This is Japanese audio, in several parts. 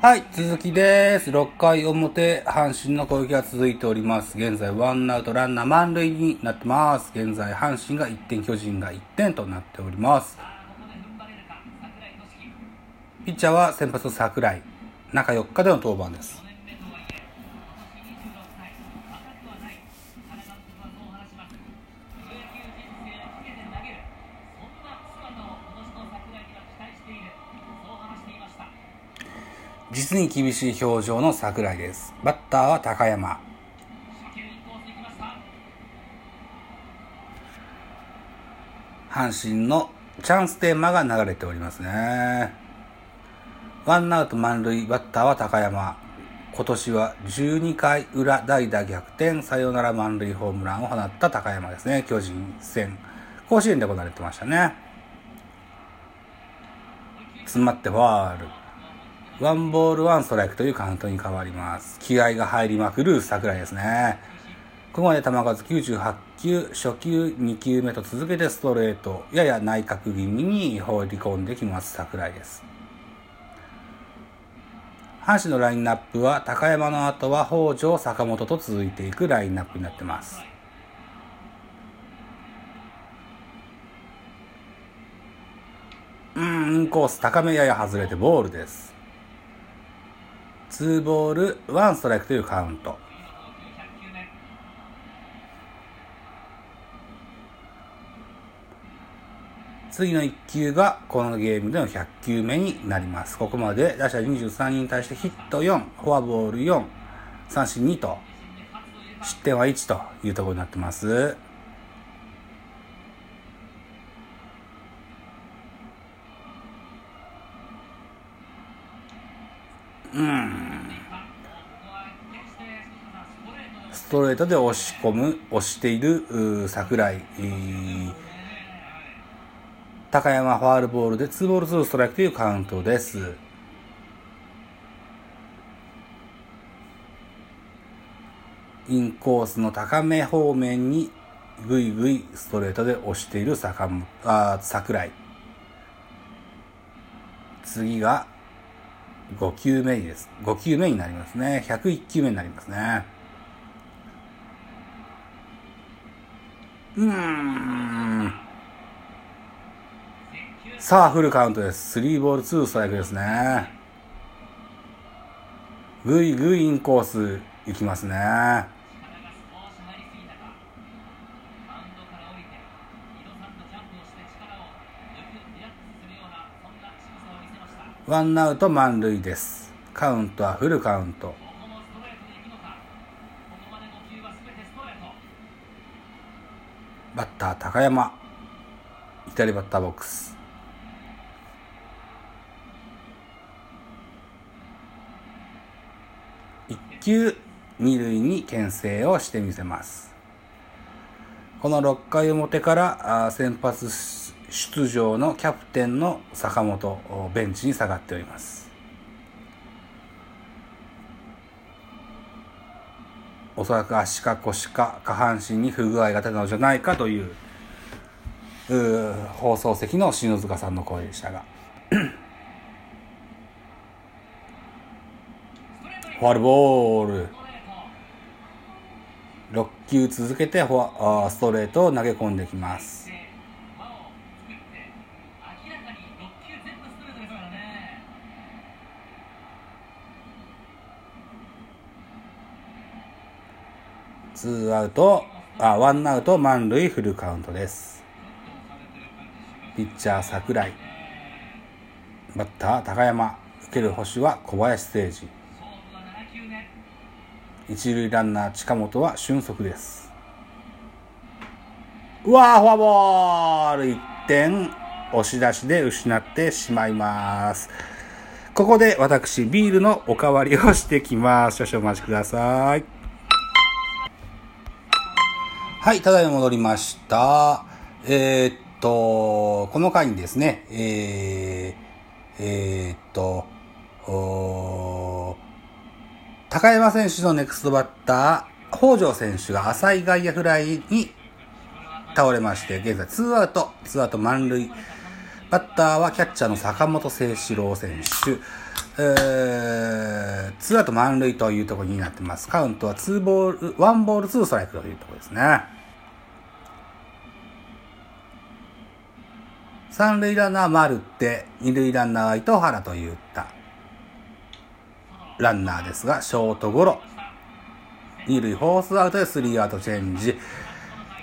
はい、続きです。6回表、阪神の攻撃が続いております。現在、ワンアウトランナー満塁になってます。現在、阪神が1点、巨人が1点となっております。ピッチャーは先発桜井。中4日での登板です。実に厳しい表情の桜井です。バッターは高山。阪神のチャンステーマが流れておりますね。ワンアウト満塁、バッターは高山。今年は12回裏代打逆転、サヨナラ満塁ホームランを放った高山ですね。巨人戦。甲子園で行われてましたね。詰まってファール。ワンボールワンストライクというカウントに変わります。気合が入りまくる桜井ですね。ここまで球数98球、初球2球目と続けてストレート、やや内角気味に放り込んできます桜井です。阪神のラインナップは高山の後は北条、坂本と続いていくラインナップになってます。うん、インコース高めやや外れてボールです。2ボール、1ストライクというカウント。次の1球がこのゲームでの100球目になります。ここまで打者23人に対してヒット4、フォアボール4、三振2と、失点は1というところになってます。うん。ストレートで押し込む、押している櫻井。高山ファールボールで2ボール2ストライクというカウントです。インコースの高め方面にぐいぐいストレートで押している坂あ桜井。次が5球目です。5球目になりますね。101球目になりますね。うん。さあ、フルカウントです。3ボール2ストライクですね。ぐいぐいインコース行きますね。ワンアウト満塁です。カウントはフルカウント。バッター高山。左バッターボックス。一球二塁に牽制をしてみせます。この6回表から先発出場のキャプテンの坂本ベンチに下がっております。おそらく足か腰か下半身に不具合が出たのじゃないかというう放送席の篠塚さんの声でしたが。フォアルボール。6球続けてフォアストレートを投げ込んできます。ツーアウトあワンアウト満塁フルカウントです。ピッチャー桜井。バッター高山。受ける星は小林誠司。一塁ランナー近本は俊足です。うわーフォアボール。1点押し出しで失ってしまいます。ここで私ビールのおかわりをしてきます。少々お待ちください。はいただいま戻りましたえー、っとこの回にですねえー、えー、っと高山選手のネクストバッター、北条選手が浅い外野フライに倒れまして、現在2アウト、2アウト満塁。バッターはキャッチャーの坂本誠志郎選手。えー、ツーアウト満塁というところになってます。カウントはツーボール、ワンボールツーストライクというところですね。三塁ランナー丸って、二塁ランナーは糸原といったランナーですが、ショートゴロ。二塁フォースアウトでスリーアウトチェンジ。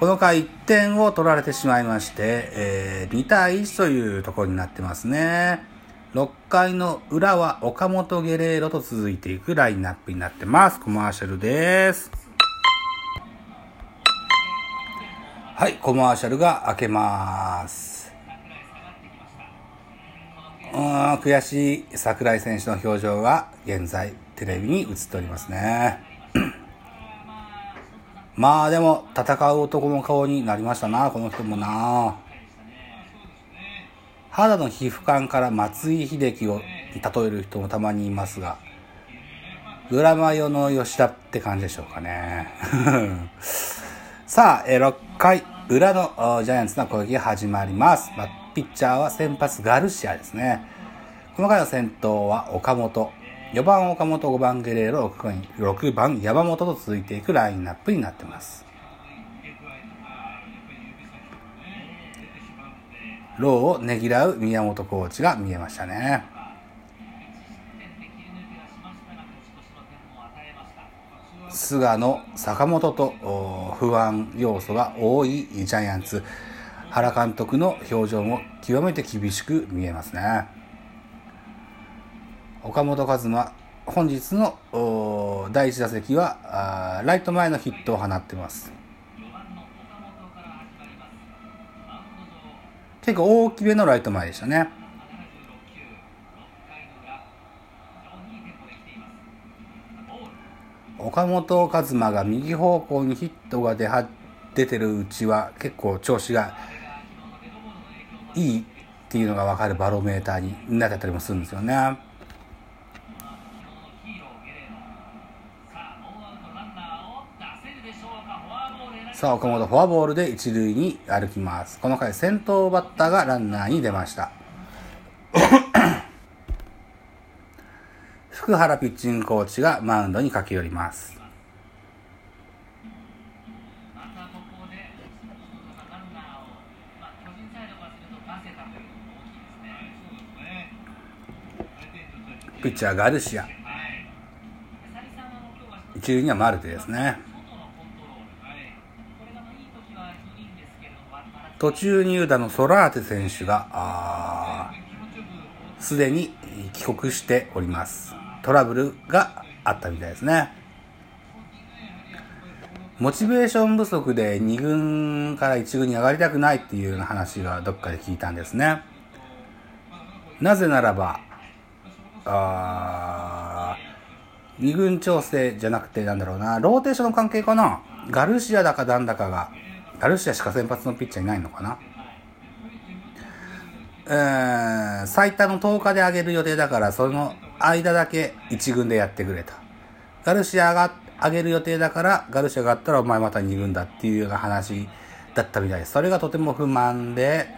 この回1点を取られてしまいまして、えー、2対1というところになってますね。6回の裏は岡本ゲレーロと続いていくラインナップになってます。コマーシャルです。はい、コマーシャルが開けます。うん、悔しい桜井選手の表情が現在テレビに映っておりますね。まあでも、戦う男の顔になりましたな、この人もな。肌の皮膚感から松井秀喜を例える人もたまにいますが、グラマヨの吉田って感じでしょうかね。さあ、6回裏のジャイアンツの攻撃が始まります。ピッチャーは先発ガルシアですね。この回の先頭は岡本。4番岡本、5番ゲレーロ、6番山本と続いていくラインナップになっています。ローをねぎらう宮本コーチが見えましたね。菅野、坂本と不安要素が多いジャイアンツ。原監督の表情も極めて厳しく見えますね。岡本和真、本日の第1打席はライト前のヒットを放ってます。結構大きめのライト前でしたね。岡本和真が右方向にヒットが出は出てるうちは結構調子がいいっていうのが分かるバロメーターになってたりもするんですよね。さあ、岡本フォアボールで一塁に歩きます。この回先頭バッターがランナーに出ました。福原ピッチングコーチがマウンドに駆け寄ります。ピッチャーガルシア。一塁にはマルテですね。途中入団のソラーテ選手が、すでに帰国しております。トラブルがあったみたいですね。モチベーション不足で2軍から1軍に上がりたくないっていうような話がどっかで聞いたんですね。なぜならば、あ2軍調整じゃなくてなんだろうな、ローテーションの関係かな。ガルシアだかなんだかがガルシアしか先発のピッチャーいないのかな。え、最多の10日で上げる予定だから、その間だけ1軍でやってくれと。ガルシアが上げる予定だから、ガルシアがあったらお前また2軍だっていうような話だったみたいです。それがとても不満で、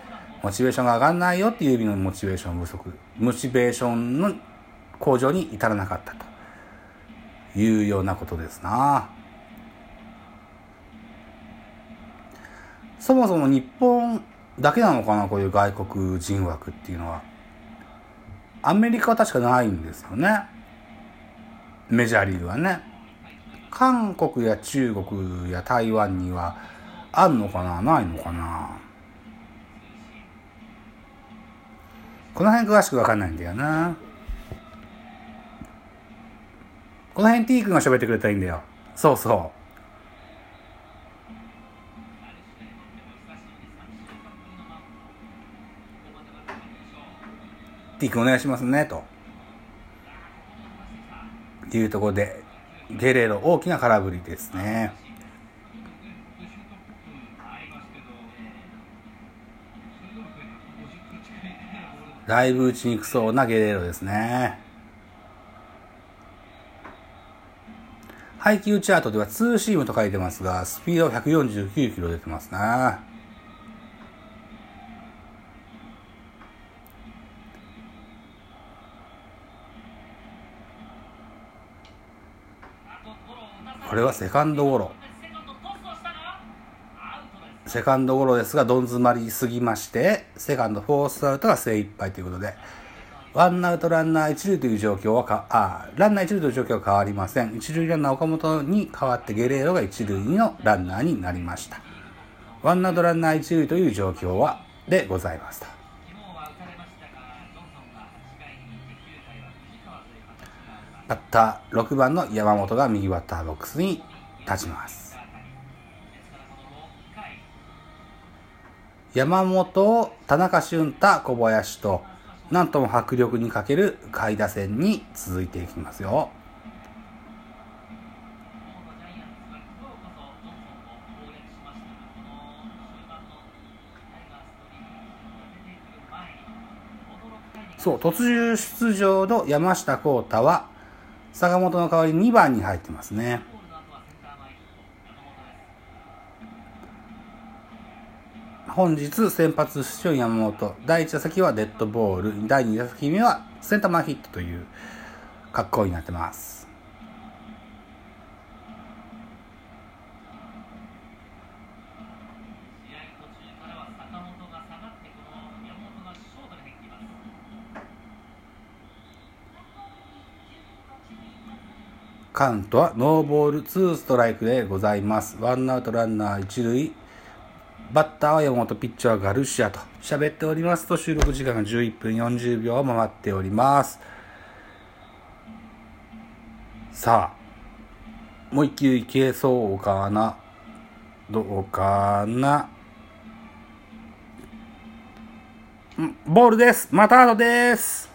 モチベーションが上がんないよっていう意味のモチベーション不足。モチベーションの向上に至らなかったというようなことですな。そもそも日本だけなのかな、こういう外国人枠っていうのは。アメリカは確かないんですよね。メジャーリーグはね。韓国や中国や台湾にはあんのかなないのかなこの辺詳しくわかんないんだよな。この辺 T 君が喋ってくれたらいいんだよ。そうそう。ティックお願いしますね、と。っていうところで、ゲレーロ大きな空振りですね。だいぶ打ちにくそうなゲレーロですね。配球チャートではツーシームと書いてますが、スピードは149キロ出てますな。これはセカンドゴロ。セカンドゴロですが、どん詰まりすぎまして、セカンドフォースアウトが精一杯ということで、ワンアウトランナー一塁という状況はか、あ、ランナー一塁という状況は変わりません。一塁ランナー岡本に代わってゲレーロが一塁のランナーになりました。ワンアウトランナー一塁という状況は、でございました。バッター6番の山本が右バッターボックスに立ちます。山本、田中俊太、小林と、なんとも迫力に欠ける下位打線に続いていきますよ。そう、突入出場の山下幸太は、坂本の代わり2番に入ってますね。本日先発出場山本。第1打席はデッドボール。第2打席目はセンター前ヒットという格好になってます。カウントはノーボール2ストライクでございます。ワンアウトランナー1塁。バッターは山本、ピッチャーはガルシアと喋っておりますと収録時間が11分40秒を回っております。さあ、もう一球いけそうかな？どうかな？ボールです。また後です。